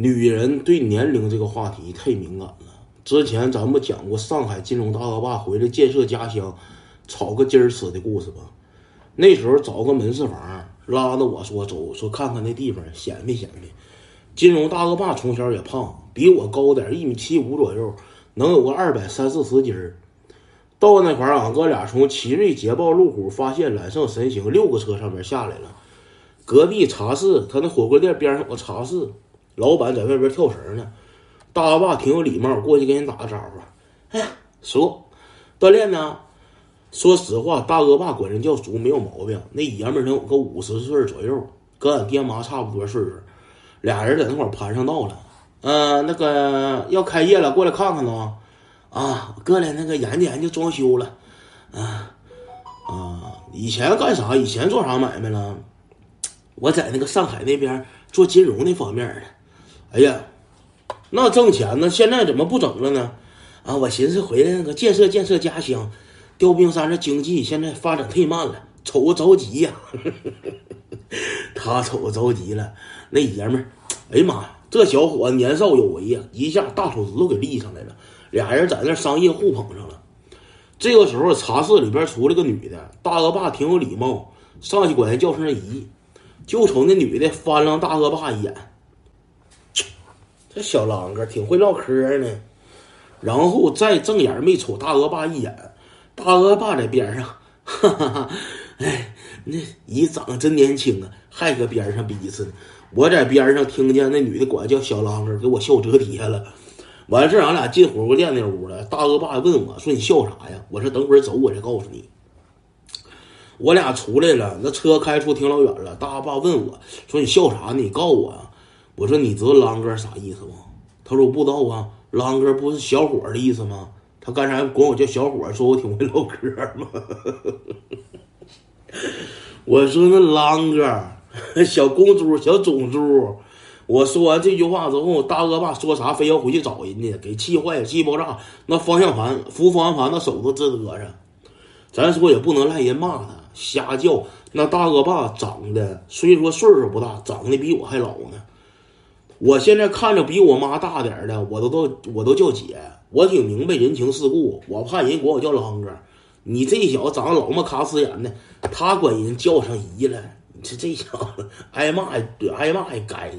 女人对年龄这个话题太敏感了。之前咱们讲过上海金融大恶霸回来建设家乡，炒个鸡儿吃的故事吧？那时候找个门市房，拉着我说走，说看看那地方显摆显摆。金融大恶霸从小也胖，比我高点，一米七五左右，能有个二百三四十斤儿。到那块儿，俺哥俩从奇瑞捷豹路虎发现揽胜神行六个车上面下来了。隔壁茶室，他那火锅店边上有个茶室，老板在外边跳绳呢。大恶霸挺有礼貌，过去跟人打个招呼：“哎呀，叔，锻炼呢？”说实话，大恶霸管人叫叔没有毛病。那爷们儿能有个五十岁左右，跟俺爹妈差不多岁数。俩人在那块儿盘上道了。呃，那个要开业了，过来看看呢。啊，过来那个研究研究装修了。啊啊，以前干啥？以前做啥买卖了？我在那个上海那边做金融那方面的。哎呀，那挣钱呢？现在怎么不整了呢？啊，我寻思回来那个建设建设家乡。调兵山这经济现在发展太慢了，瞅着着急呀。他瞅着着急了，那爷们儿，哎呀妈呀，这小伙子年少有为呀，一下大手指头给立上来了。俩人在那商业互捧上了。这个时候，茶室里边出来个女的，大恶霸挺有礼貌，上去管人叫声姨，就瞅那女的翻了大恶霸一眼。这小啷个挺会唠嗑呢，然后再正眼没瞅大恶霸一眼。大恶霸在边上，哈哈哈！哎，那姨长得真年轻啊，还搁边上逼死呢。我在边上听见那女的管叫小啷个，给我笑折底下了。完事儿，俺俩进火锅店那屋了。大恶霸问我说：“你笑啥呀？”我说：“等会儿走，我再告诉你。”我俩出来了，那车开出挺老远了。大恶霸问我说：“你笑啥呢？你告我呀。”我说：“你知道啷个啥意思不？”他说：“不知道啊。啷个不是小伙的意思吗？”他刚才管我叫小伙，说我挺会唠嗑吗？我说那啷个小公猪、小种猪。我说完这句话之后，大恶霸说啥非要回去找人家，给气坏了，气爆炸。那方向盘扶方向盘，那手都直哆嗦。咱说也不能赖人骂他，瞎叫。那大恶霸长得虽说岁数不大，长得比我还老呢。我现在看着比我妈大点的，我都都我都叫姐。我挺明白人情世故，我怕人管我叫啷哥。你这小子长得老么卡死眼的，他管人叫上姨了，你这这小子挨骂挨骂也该。